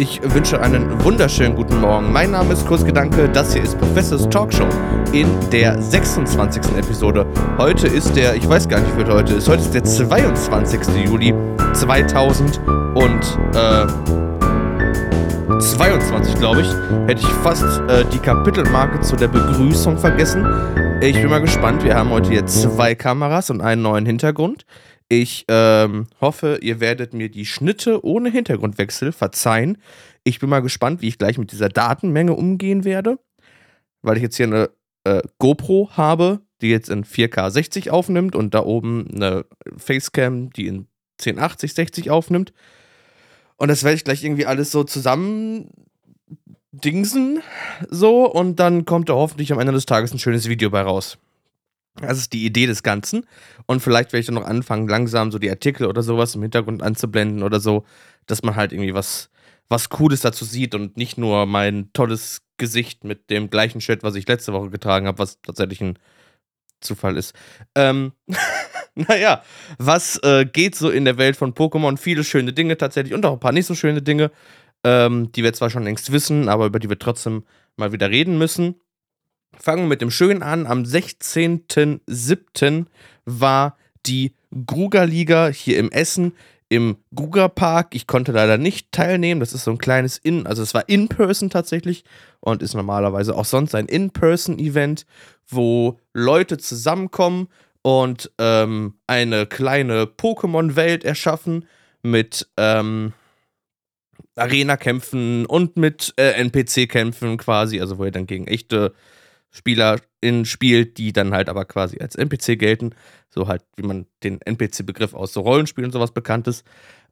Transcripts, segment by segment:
Ich wünsche einen wunderschönen guten Morgen. Mein Name ist Kurzgedanke, das hier ist Professors Talkshow in der 26. Episode. Heute ist der, ich weiß gar nicht, wie heute ist, heute ist der 22. Juli 2022, glaube ich. Hätte ich fast äh, die Kapitelmarke zu der Begrüßung vergessen. Ich bin mal gespannt. Wir haben heute hier zwei Kameras und einen neuen Hintergrund. Ich ähm, hoffe, ihr werdet mir die Schnitte ohne Hintergrundwechsel verzeihen. Ich bin mal gespannt, wie ich gleich mit dieser Datenmenge umgehen werde, weil ich jetzt hier eine äh, GoPro habe, die jetzt in 4K 60 aufnimmt und da oben eine Facecam, die in 1080 60 aufnimmt. Und das werde ich gleich irgendwie alles so zusammen dingsen, so, und dann kommt da hoffentlich am Ende des Tages ein schönes Video bei raus. Das ist die Idee des Ganzen. Und vielleicht werde ich dann noch anfangen, langsam so die Artikel oder sowas im Hintergrund anzublenden oder so, dass man halt irgendwie was, was Cooles dazu sieht und nicht nur mein tolles Gesicht mit dem gleichen Shirt, was ich letzte Woche getragen habe, was tatsächlich ein Zufall ist. Ähm, naja, was äh, geht so in der Welt von Pokémon? Viele schöne Dinge tatsächlich und auch ein paar nicht so schöne Dinge, ähm, die wir zwar schon längst wissen, aber über die wir trotzdem mal wieder reden müssen. Fangen wir mit dem Schönen an. Am 16.07. war die Gruger-Liga hier im Essen im Gruger Park. Ich konnte leider nicht teilnehmen. Das ist so ein kleines In, also es war in-person tatsächlich und ist normalerweise auch sonst ein In-person-Event, wo Leute zusammenkommen und ähm, eine kleine Pokémon-Welt erschaffen mit ähm, Arena-Kämpfen und mit äh, NPC-Kämpfen quasi, also wo ihr dann gegen echte SpielerInnen spielt, die dann halt aber quasi als NPC gelten. So halt, wie man den NPC-Begriff aus so Rollenspielen und sowas bekannt ist.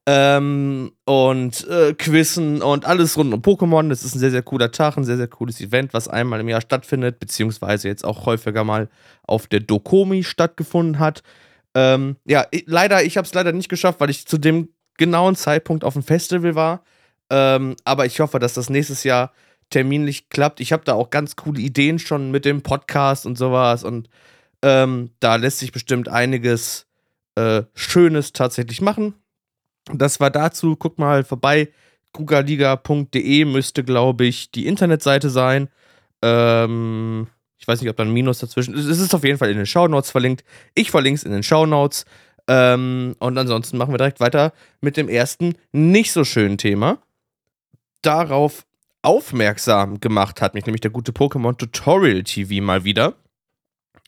Ähm, und äh, Quizzen und alles rund um Pokémon. Das ist ein sehr, sehr cooler Tag, ein sehr, sehr cooles Event, was einmal im Jahr stattfindet, beziehungsweise jetzt auch häufiger mal auf der Dokomi stattgefunden hat. Ähm, ja, ich, leider, ich habe es leider nicht geschafft, weil ich zu dem genauen Zeitpunkt auf dem Festival war. Ähm, aber ich hoffe, dass das nächstes Jahr terminlich klappt. Ich habe da auch ganz coole Ideen schon mit dem Podcast und sowas und ähm, da lässt sich bestimmt einiges äh, Schönes tatsächlich machen. Das war dazu, guckt mal vorbei, kugaliga.de müsste, glaube ich, die Internetseite sein. Ähm, ich weiß nicht, ob da ein Minus dazwischen ist. Es ist auf jeden Fall in den Shownotes verlinkt. Ich verlinke es in den Shownotes. Ähm, und ansonsten machen wir direkt weiter mit dem ersten nicht so schönen Thema. Darauf aufmerksam gemacht hat mich nämlich der gute Pokémon Tutorial TV mal wieder.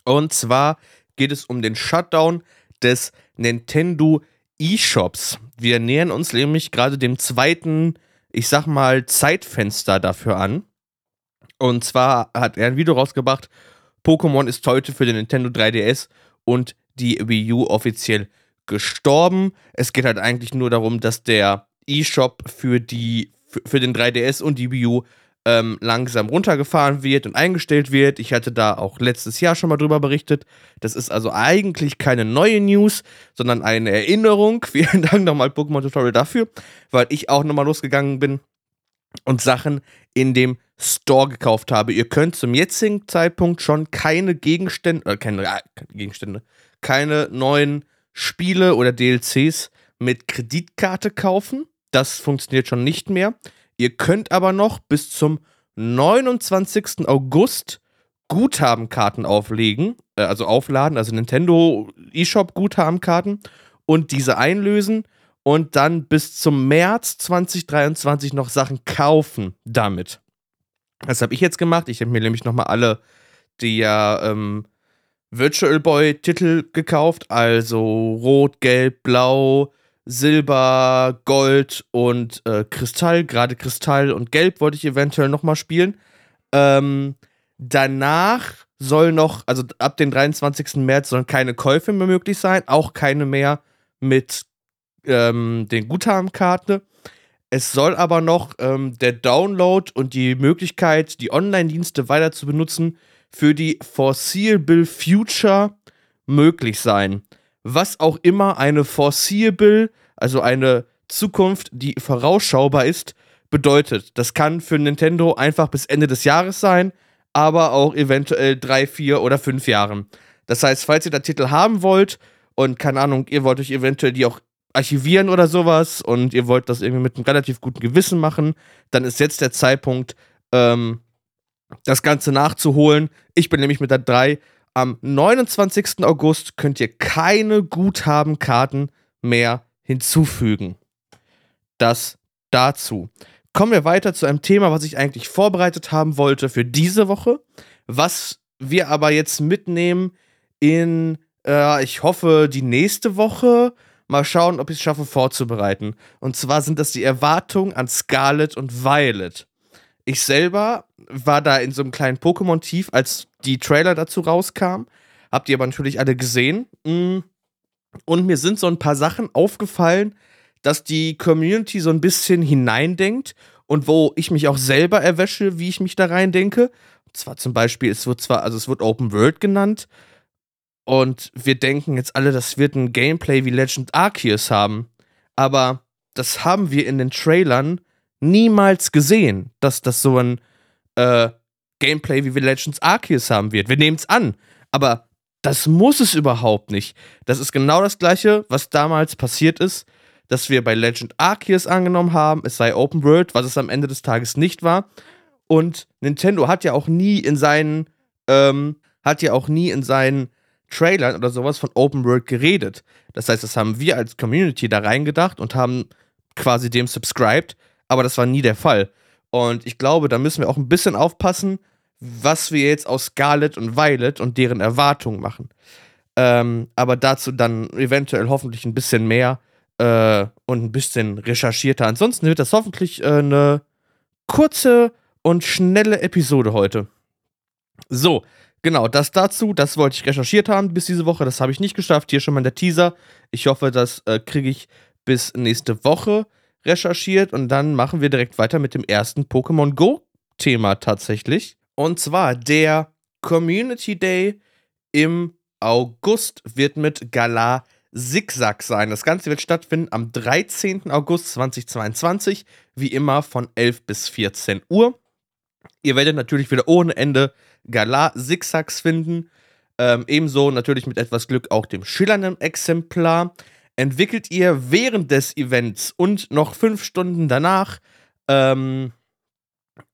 Und zwar geht es um den Shutdown des Nintendo eShops. Wir nähern uns nämlich gerade dem zweiten, ich sag mal, Zeitfenster dafür an. Und zwar hat er ein Video rausgebracht. Pokémon ist heute für den Nintendo 3DS und die Wii U offiziell gestorben. Es geht halt eigentlich nur darum, dass der eShop für die für den 3DS und die Wii U ähm, langsam runtergefahren wird und eingestellt wird. Ich hatte da auch letztes Jahr schon mal drüber berichtet. Das ist also eigentlich keine neue News, sondern eine Erinnerung. Vielen Dank nochmal Pokémon Tutorial dafür, weil ich auch nochmal losgegangen bin und Sachen in dem Store gekauft habe. Ihr könnt zum jetzigen Zeitpunkt schon keine Gegenstände, äh, keine, äh, Gegenstände, keine neuen Spiele oder DLCs mit Kreditkarte kaufen. Das funktioniert schon nicht mehr. Ihr könnt aber noch bis zum 29. August Guthabenkarten auflegen, äh, also aufladen, also Nintendo eShop Guthabenkarten und diese einlösen und dann bis zum März 2023 noch Sachen kaufen damit. Das habe ich jetzt gemacht. Ich habe mir nämlich nochmal alle ja ähm, Virtual Boy Titel gekauft, also Rot, Gelb, Blau, Silber, Gold und äh, Kristall. Gerade Kristall und Gelb wollte ich eventuell nochmal spielen. Ähm, danach soll noch, also ab dem 23. März sollen keine Käufe mehr möglich sein, auch keine mehr mit ähm, den Guthabenkarte. Es soll aber noch ähm, der Download und die Möglichkeit, die Online-Dienste weiter zu benutzen, für die Foreseeable Future möglich sein was auch immer eine foreseeable, also eine Zukunft, die vorausschaubar ist, bedeutet. Das kann für Nintendo einfach bis Ende des Jahres sein, aber auch eventuell drei, vier oder fünf Jahren. Das heißt, falls ihr den Titel haben wollt und keine Ahnung, ihr wollt euch eventuell die auch archivieren oder sowas und ihr wollt das irgendwie mit einem relativ guten Gewissen machen, dann ist jetzt der Zeitpunkt, ähm, das Ganze nachzuholen. Ich bin nämlich mit der 3. Am 29. August könnt ihr keine Guthabenkarten mehr hinzufügen. Das dazu. Kommen wir weiter zu einem Thema, was ich eigentlich vorbereitet haben wollte für diese Woche, was wir aber jetzt mitnehmen in, äh, ich hoffe, die nächste Woche. Mal schauen, ob ich es schaffe vorzubereiten. Und zwar sind das die Erwartungen an Scarlet und Violet. Ich selber war da in so einem kleinen Pokémon-Tief, als die Trailer dazu rauskamen. Habt ihr aber natürlich alle gesehen. Mm. Und mir sind so ein paar Sachen aufgefallen, dass die Community so ein bisschen hineindenkt und wo ich mich auch selber erwäsche, wie ich mich da reindenke. Und zwar zum Beispiel, es wird zwar, also es wird Open World genannt und wir denken jetzt alle, das wird ein Gameplay wie Legend Arceus haben. Aber das haben wir in den Trailern niemals gesehen, dass das so ein äh, Gameplay wie Legends Arceus haben wird. Wir nehmen es an, aber das muss es überhaupt nicht. Das ist genau das gleiche, was damals passiert ist, dass wir bei Legend Arceus angenommen haben, es sei Open World, was es am Ende des Tages nicht war. Und Nintendo hat ja auch nie in seinen, ähm, hat ja auch nie in seinen Trailern oder sowas von Open World geredet. Das heißt, das haben wir als Community da reingedacht und haben quasi dem subscribed, aber das war nie der Fall. Und ich glaube, da müssen wir auch ein bisschen aufpassen, was wir jetzt aus Scarlet und Violet und deren Erwartungen machen. Ähm, aber dazu dann eventuell hoffentlich ein bisschen mehr äh, und ein bisschen recherchierter. Ansonsten wird das hoffentlich äh, eine kurze und schnelle Episode heute. So, genau, das dazu, das wollte ich recherchiert haben bis diese Woche. Das habe ich nicht geschafft. Hier schon mal der Teaser. Ich hoffe, das äh, kriege ich bis nächste Woche recherchiert und dann machen wir direkt weiter mit dem ersten Pokémon Go-Thema tatsächlich. Und zwar der Community Day im August wird mit Galar Zigzag sein. Das Ganze wird stattfinden am 13. August 2022, wie immer von 11 bis 14 Uhr. Ihr werdet natürlich wieder ohne Ende Galar Zigzags finden. Ähm, ebenso natürlich mit etwas Glück auch dem schillernden Exemplar entwickelt ihr während des Events und noch fünf Stunden danach ähm,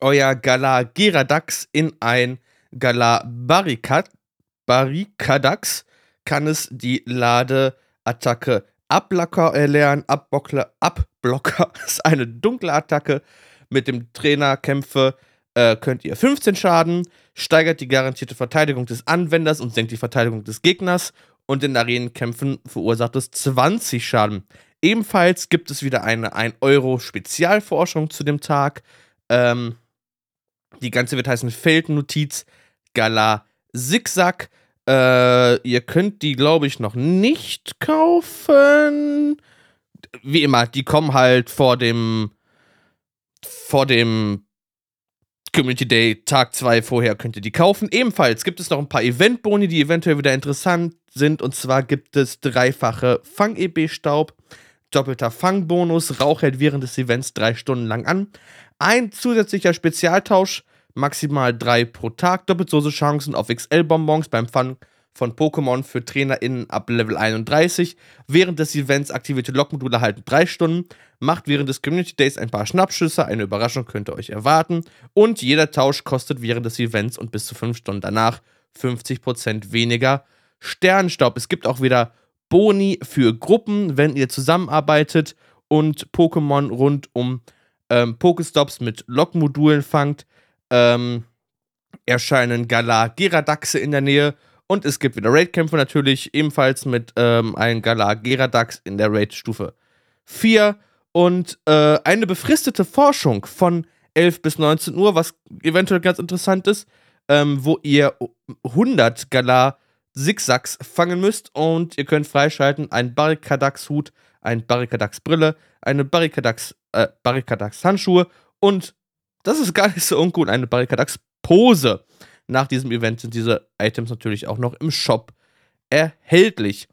euer Galar Geradax in ein Barricadax, kann es die Ladeattacke Abblocker erlernen. Abblocker, Abblocker ist eine dunkle Attacke. Mit dem Trainerkämpfe äh, könnt ihr 15 Schaden, steigert die garantierte Verteidigung des Anwenders und senkt die Verteidigung des Gegners und in Arenenkämpfen verursacht es 20 Schaden. Ebenfalls gibt es wieder eine 1 Euro Spezialforschung zu dem Tag. Ähm, die ganze wird heißen Feldnotiz Gala Zigzag. Äh, ihr könnt die, glaube ich, noch nicht kaufen. Wie immer, die kommen halt vor dem vor dem Community Day Tag 2 vorher könnt ihr die kaufen. Ebenfalls gibt es noch ein paar Eventboni, die eventuell wieder interessant sind. Und zwar gibt es dreifache Fang-EB-Staub, doppelter Fangbonus, Rauch hält während des Events drei Stunden lang an. Ein zusätzlicher Spezialtausch, maximal drei pro Tag, doppelt so Chancen auf XL-Bonbons beim Fang von Pokémon für TrainerInnen ab Level 31. Während des Events aktivierte Lokmodule halten drei Stunden. Macht während des Community Days ein paar Schnappschüsse. Eine Überraschung könnt ihr euch erwarten. Und jeder Tausch kostet während des Events und bis zu fünf Stunden danach 50% weniger Sternstaub. Es gibt auch wieder Boni für Gruppen, wenn ihr zusammenarbeitet und Pokémon rund um ähm, Pokestops mit Lokmodulen fangt. Ähm, erscheinen Galar Geradaxe in der Nähe und es gibt wieder Raid-Kämpfe natürlich, ebenfalls mit ähm, einem Galar Geradax in der Raid-Stufe 4 und äh, eine befristete Forschung von 11 bis 19 Uhr, was eventuell ganz interessant ist, ähm, wo ihr 100 Galar Zigzags fangen müsst. Und ihr könnt freischalten einen Barrikadax-Hut, ein Barrikadax-Brille, eine Barrikadax, äh, Barrikadax-Handschuhe und das ist gar nicht so ungut, eine Barrikadax-Pose. Nach diesem Event sind diese Items natürlich auch noch im Shop erhältlich.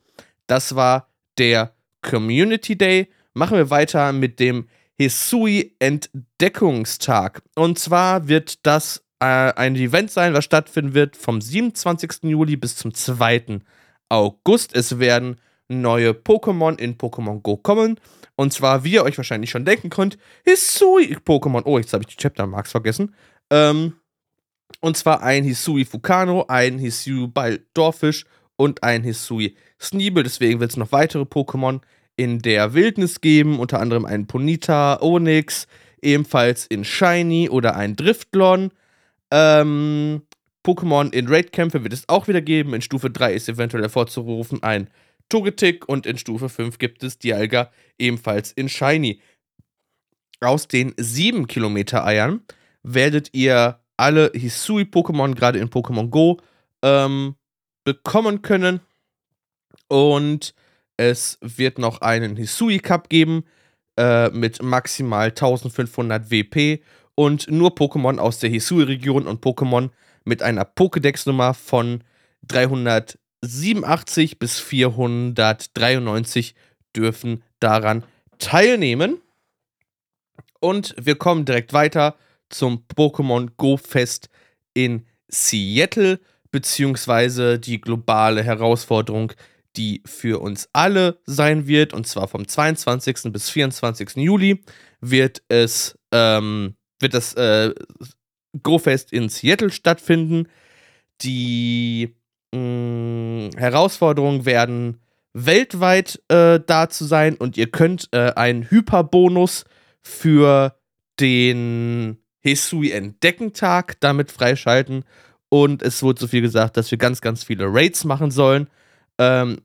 Das war der Community Day. Machen wir weiter mit dem Hisui Entdeckungstag. Und zwar wird das äh, ein Event sein, was stattfinden wird vom 27. Juli bis zum 2. August. Es werden neue Pokémon in Pokémon Go kommen. Und zwar, wie ihr euch wahrscheinlich schon denken könnt, Hisui-Pokémon. Oh, jetzt habe ich die Chapter-Marks vergessen. Ähm, und zwar ein Hisui Fukano, ein Hisui Baldorfisch und ein Hisui Sneebel. Deswegen wird es noch weitere Pokémon in der Wildnis geben, unter anderem ein Ponita, Onyx, ebenfalls in Shiny oder ein Driftlon. Ähm, Pokémon in Raid-Kämpfe wird es auch wieder geben. In Stufe 3 ist eventuell hervorzurufen ein Togetic und in Stufe 5 gibt es Dialga ebenfalls in Shiny. Aus den 7 Kilometer Eiern werdet ihr alle Hisui-Pokémon, gerade in Pokémon Go, ähm, bekommen können. Und es wird noch einen Hisui Cup geben äh, mit maximal 1500 WP und nur Pokémon aus der Hisui-Region und Pokémon mit einer Pokédex-Nummer von 387 bis 493 dürfen daran teilnehmen. Und wir kommen direkt weiter zum Pokémon Go Fest in Seattle, beziehungsweise die globale Herausforderung, die für uns alle sein wird, und zwar vom 22. bis 24. Juli wird es, ähm, wird das äh, Go-Fest in Seattle stattfinden. Die mh, mm, Herausforderungen werden weltweit äh, da zu sein und ihr könnt äh, einen Hyperbonus für den Hisui Entdeckentag damit freischalten. Und es wurde so viel gesagt, dass wir ganz, ganz viele Raids machen sollen. Ähm,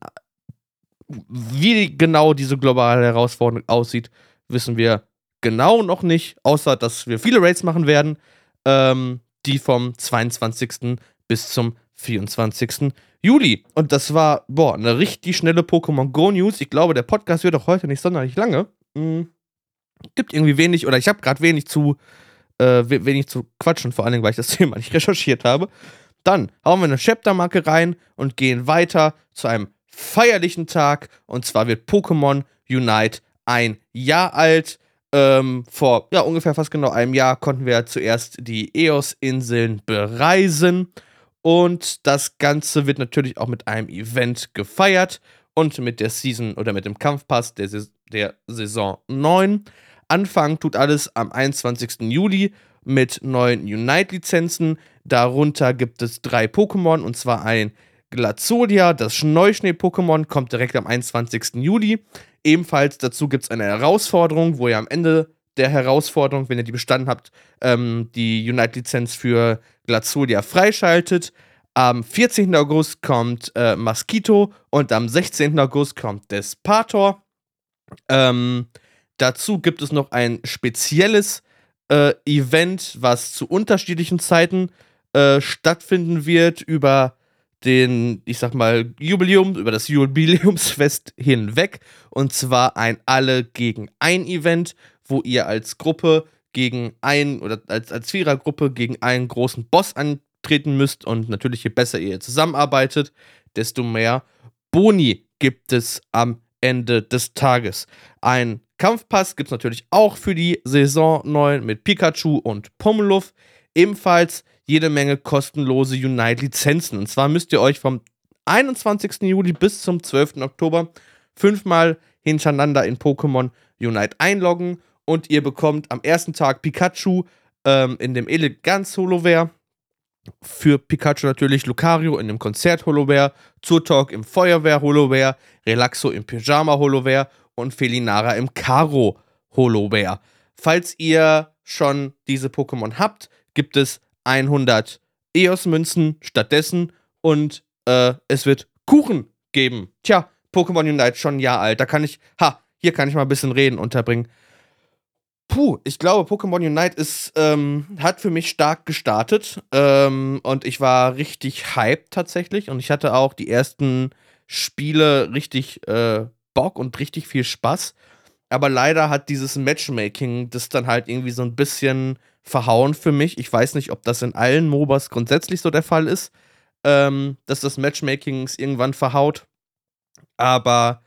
wie genau diese globale Herausforderung aussieht, wissen wir genau noch nicht, außer dass wir viele Raids machen werden, ähm, die vom 22. bis zum 24. Juli. Und das war, boah, eine richtig schnelle Pokémon Go News. Ich glaube, der Podcast wird auch heute nicht sonderlich lange. Mhm. Gibt irgendwie wenig, oder ich habe gerade wenig zu, äh, wenig zu quatschen, vor allen Dingen, weil ich das Thema nicht recherchiert habe. Dann hauen wir eine Chaptermarke rein und gehen weiter zu einem feierlichen Tag. Und zwar wird Pokémon Unite ein Jahr alt. Ähm, vor ja, ungefähr fast genau einem Jahr konnten wir zuerst die EOS-Inseln bereisen. Und das Ganze wird natürlich auch mit einem Event gefeiert und mit der Season oder mit dem Kampfpass der, der Saison 9. Anfangen tut alles am 21. Juli mit neuen Unite-Lizenzen. Darunter gibt es drei Pokémon und zwar ein Glazolia, das Schneuschnee-Pokémon, kommt direkt am 21. Juli. Ebenfalls dazu gibt es eine Herausforderung, wo ihr am Ende der Herausforderung, wenn ihr die bestanden habt, ähm, die Unite-Lizenz für Glazolia freischaltet. Am 14. August kommt äh, Mosquito und am 16. August kommt Despator. Ähm, dazu gibt es noch ein spezielles äh, Event, was zu unterschiedlichen Zeiten äh, stattfinden wird über den, ich sag mal, Jubiläum, über das Jubiläumsfest hinweg. Und zwar ein Alle gegen ein Event, wo ihr als Gruppe gegen ein oder als, als Vierergruppe gegen einen großen Boss antreten müsst. Und natürlich, je besser ihr zusammenarbeitet, desto mehr Boni gibt es am Ende des Tages. Ein Kampfpass gibt es natürlich auch für die Saison 9 mit Pikachu und Pommeluff. Ebenfalls jede Menge kostenlose Unite-Lizenzen. Und zwar müsst ihr euch vom 21. Juli bis zum 12. Oktober fünfmal hintereinander in Pokémon Unite einloggen und ihr bekommt am ersten Tag Pikachu ähm, in dem Eleganz Holoware. Für Pikachu natürlich Lucario in dem Konzert Holoware, Zurtalk im Feuerwehr Holoware, Relaxo im Pyjama Holoware und Felinara im Karo Holoware. Falls ihr schon diese Pokémon habt, gibt es 100 EOS-Münzen stattdessen und äh, es wird Kuchen geben. Tja, Pokémon Unite schon ein Jahr alt. Da kann ich, ha, hier kann ich mal ein bisschen Reden unterbringen. Puh, ich glaube, Pokémon Unite ist, ähm, hat für mich stark gestartet ähm, und ich war richtig hyped tatsächlich und ich hatte auch die ersten Spiele richtig äh, Bock und richtig viel Spaß. Aber leider hat dieses Matchmaking das dann halt irgendwie so ein bisschen verhauen für mich. Ich weiß nicht, ob das in allen MOBAs grundsätzlich so der Fall ist, ähm, dass das Matchmaking irgendwann verhaut. Aber,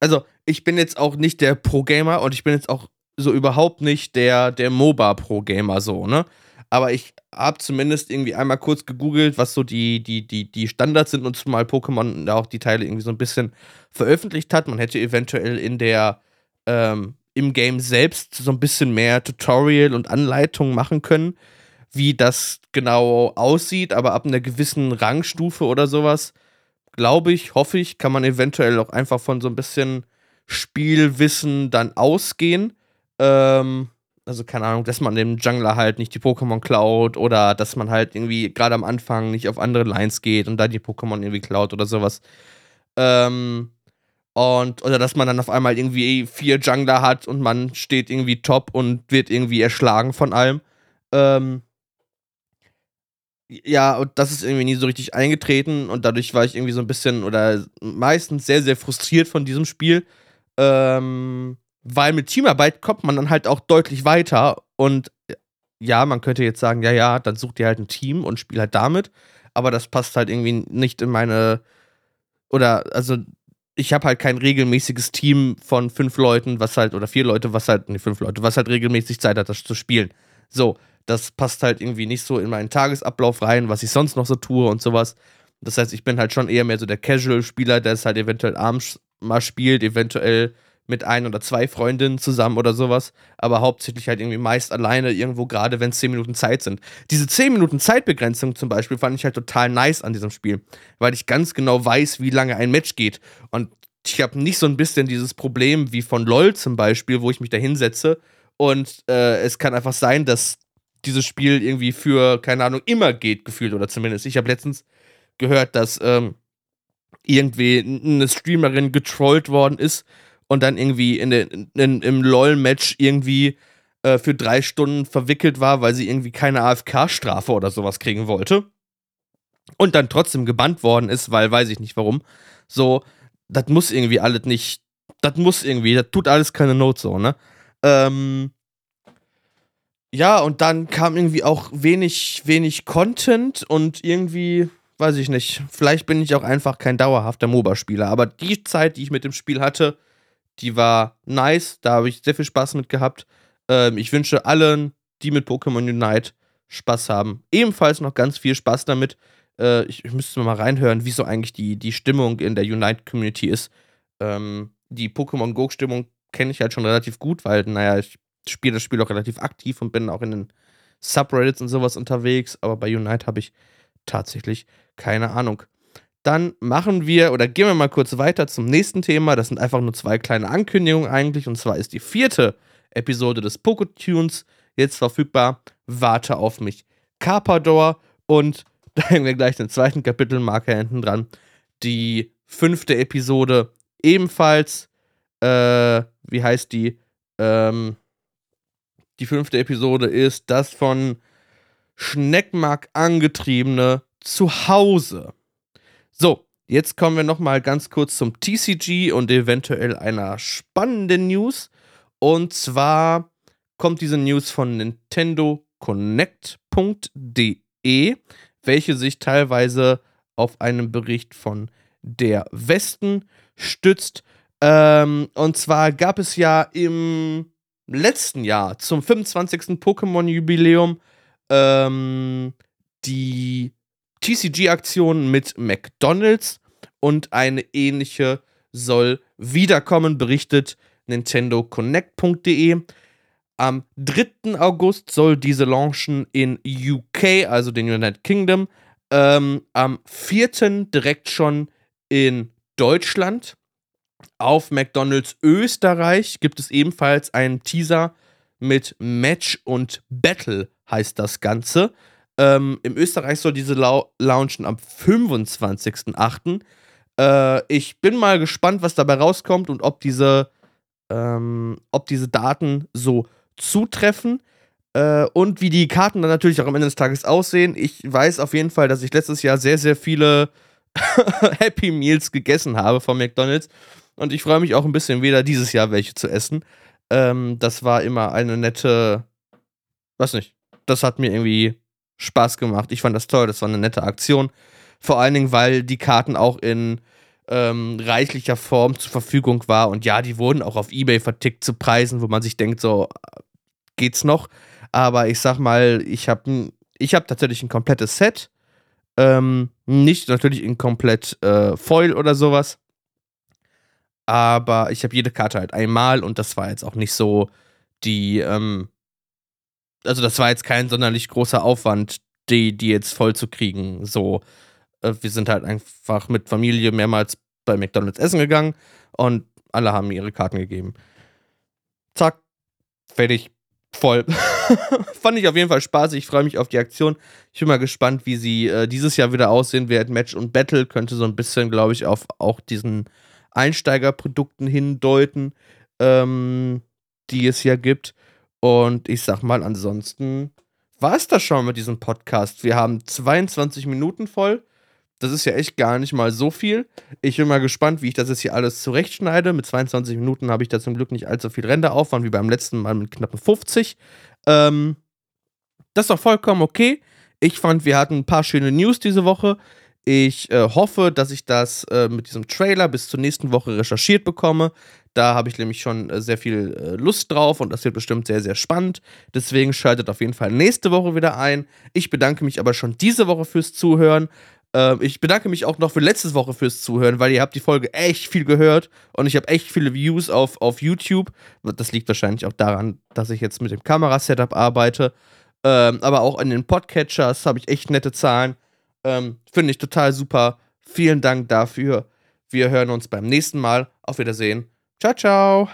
also, ich bin jetzt auch nicht der Pro-Gamer und ich bin jetzt auch so überhaupt nicht der, der MOBA-Pro-Gamer so, ne? Aber ich habe zumindest irgendwie einmal kurz gegoogelt, was so die, die, die, die Standards sind und zumal Pokémon da auch die Teile irgendwie so ein bisschen veröffentlicht hat. Man hätte eventuell in der ähm, im Game selbst so ein bisschen mehr Tutorial und Anleitung machen können, wie das genau aussieht, aber ab einer gewissen Rangstufe oder sowas, glaube ich, hoffe ich, kann man eventuell auch einfach von so ein bisschen Spielwissen dann ausgehen. Ähm, also keine Ahnung, dass man dem Jungler halt nicht die Pokémon klaut oder dass man halt irgendwie gerade am Anfang nicht auf andere Lines geht und dann die Pokémon irgendwie klaut oder sowas. Ähm, und, oder dass man dann auf einmal irgendwie vier Jungler hat und man steht irgendwie top und wird irgendwie erschlagen von allem. Ähm, ja, und das ist irgendwie nie so richtig eingetreten und dadurch war ich irgendwie so ein bisschen oder meistens sehr, sehr frustriert von diesem Spiel. Ähm, weil mit Teamarbeit kommt man dann halt auch deutlich weiter und ja, man könnte jetzt sagen, ja, ja, dann such dir halt ein Team und spiel halt damit, aber das passt halt irgendwie nicht in meine oder also ich habe halt kein regelmäßiges Team von fünf Leuten, was halt, oder vier Leute, was halt, nee, fünf Leute, was halt regelmäßig Zeit hat, das zu spielen. So, das passt halt irgendwie nicht so in meinen Tagesablauf rein, was ich sonst noch so tue und sowas. Das heißt, ich bin halt schon eher mehr so der Casual-Spieler, der es halt eventuell abends mal spielt, eventuell mit ein oder zwei Freundinnen zusammen oder sowas, aber hauptsächlich halt irgendwie meist alleine irgendwo, gerade wenn es 10 Minuten Zeit sind. Diese 10 Minuten Zeitbegrenzung zum Beispiel fand ich halt total nice an diesem Spiel, weil ich ganz genau weiß, wie lange ein Match geht. Und ich habe nicht so ein bisschen dieses Problem wie von LOL zum Beispiel, wo ich mich da hinsetze und äh, es kann einfach sein, dass dieses Spiel irgendwie für, keine Ahnung, immer geht, gefühlt oder zumindest. Ich habe letztens gehört, dass ähm, irgendwie eine Streamerin getrollt worden ist und dann irgendwie in den, in, im LOL-Match irgendwie äh, für drei Stunden verwickelt war, weil sie irgendwie keine AFK-Strafe oder sowas kriegen wollte. Und dann trotzdem gebannt worden ist, weil weiß ich nicht warum. So, das muss irgendwie alles nicht. Das muss irgendwie, das tut alles keine Not so, ne? Ähm, ja, und dann kam irgendwie auch wenig, wenig Content und irgendwie, weiß ich nicht, vielleicht bin ich auch einfach kein dauerhafter MOBA-Spieler, aber die Zeit, die ich mit dem Spiel hatte, die war nice, da habe ich sehr viel Spaß mit gehabt. Ähm, ich wünsche allen, die mit Pokémon Unite Spaß haben, ebenfalls noch ganz viel Spaß damit. Äh, ich, ich, müsste mal reinhören, wie so eigentlich die, die Stimmung in der Unite-Community ist. Ähm, die Pokémon Go-Stimmung kenne ich halt schon relativ gut, weil, naja, ich spiele das Spiel auch relativ aktiv und bin auch in den Subreddits und sowas unterwegs, aber bei Unite habe ich tatsächlich keine Ahnung. Dann machen wir oder gehen wir mal kurz weiter zum nächsten Thema. Das sind einfach nur zwei kleine Ankündigungen eigentlich. Und zwar ist die vierte Episode des Poketunes jetzt verfügbar. Warte auf mich. Carpador und da hängen wir gleich den zweiten Kapitelmarker hinten dran. Die fünfte Episode ebenfalls. Äh, wie heißt die? Ähm, die fünfte Episode ist das von Schneckmark angetriebene Zuhause. So, jetzt kommen wir nochmal ganz kurz zum TCG und eventuell einer spannenden News. Und zwar kommt diese News von Nintendo Connect.de, welche sich teilweise auf einem Bericht von der Westen stützt. Ähm, und zwar gab es ja im letzten Jahr zum 25. Pokémon-Jubiläum ähm, die TCG-Aktion mit McDonald's und eine ähnliche soll wiederkommen, berichtet Nintendo Connect.de. Am 3. August soll diese launchen in UK, also den United Kingdom. Ähm, am 4. direkt schon in Deutschland. Auf McDonald's Österreich gibt es ebenfalls einen Teaser mit Match und Battle, heißt das Ganze. Ähm, Im Österreich soll diese lau launchen am 25.08. Äh, ich bin mal gespannt, was dabei rauskommt und ob diese, ähm, ob diese Daten so zutreffen. Äh, und wie die Karten dann natürlich auch am Ende des Tages aussehen. Ich weiß auf jeden Fall, dass ich letztes Jahr sehr, sehr viele Happy Meals gegessen habe von McDonalds. Und ich freue mich auch ein bisschen wieder dieses Jahr welche zu essen. Ähm, das war immer eine nette, weiß nicht, das hat mir irgendwie Spaß gemacht. Ich fand das toll, das war eine nette Aktion. Vor allen Dingen, weil die Karten auch in ähm, reichlicher Form zur Verfügung war. Und ja, die wurden auch auf Ebay vertickt zu Preisen, wo man sich denkt, so geht's noch. Aber ich sag mal, ich habe ich hab tatsächlich ein komplettes Set. Ähm, nicht natürlich in komplett äh, Foil oder sowas. Aber ich habe jede Karte halt einmal und das war jetzt auch nicht so die, ähm, also das war jetzt kein sonderlich großer Aufwand, die, die jetzt voll zu kriegen. So, äh, wir sind halt einfach mit Familie mehrmals bei McDonalds essen gegangen und alle haben ihre Karten gegeben. Zack, fertig, voll. Fand ich auf jeden Fall spaßig. Ich freue mich auf die Aktion. Ich bin mal gespannt, wie sie äh, dieses Jahr wieder aussehen wird. Match und Battle könnte so ein bisschen, glaube ich, auf auch diesen Einsteigerprodukten hindeuten, ähm, die es ja gibt. Und ich sag mal, ansonsten war es das schon mit diesem Podcast. Wir haben 22 Minuten voll. Das ist ja echt gar nicht mal so viel. Ich bin mal gespannt, wie ich das jetzt hier alles zurechtschneide. Mit 22 Minuten habe ich da zum Glück nicht allzu viel Renderaufwand wie beim letzten Mal mit knappen 50. Ähm, das ist doch vollkommen okay. Ich fand, wir hatten ein paar schöne News diese Woche. Ich äh, hoffe, dass ich das äh, mit diesem Trailer bis zur nächsten Woche recherchiert bekomme. Da habe ich nämlich schon äh, sehr viel äh, Lust drauf und das wird bestimmt sehr, sehr spannend. Deswegen schaltet auf jeden Fall nächste Woche wieder ein. Ich bedanke mich aber schon diese Woche fürs Zuhören. Ähm, ich bedanke mich auch noch für letzte Woche fürs Zuhören, weil ihr habt die Folge echt viel gehört und ich habe echt viele Views auf, auf YouTube. Das liegt wahrscheinlich auch daran, dass ich jetzt mit dem Kamerasetup arbeite. Ähm, aber auch in den Podcatchers habe ich echt nette Zahlen. Ähm, Finde ich total super. Vielen Dank dafür. Wir hören uns beim nächsten Mal. Auf Wiedersehen. Ciao, ciao.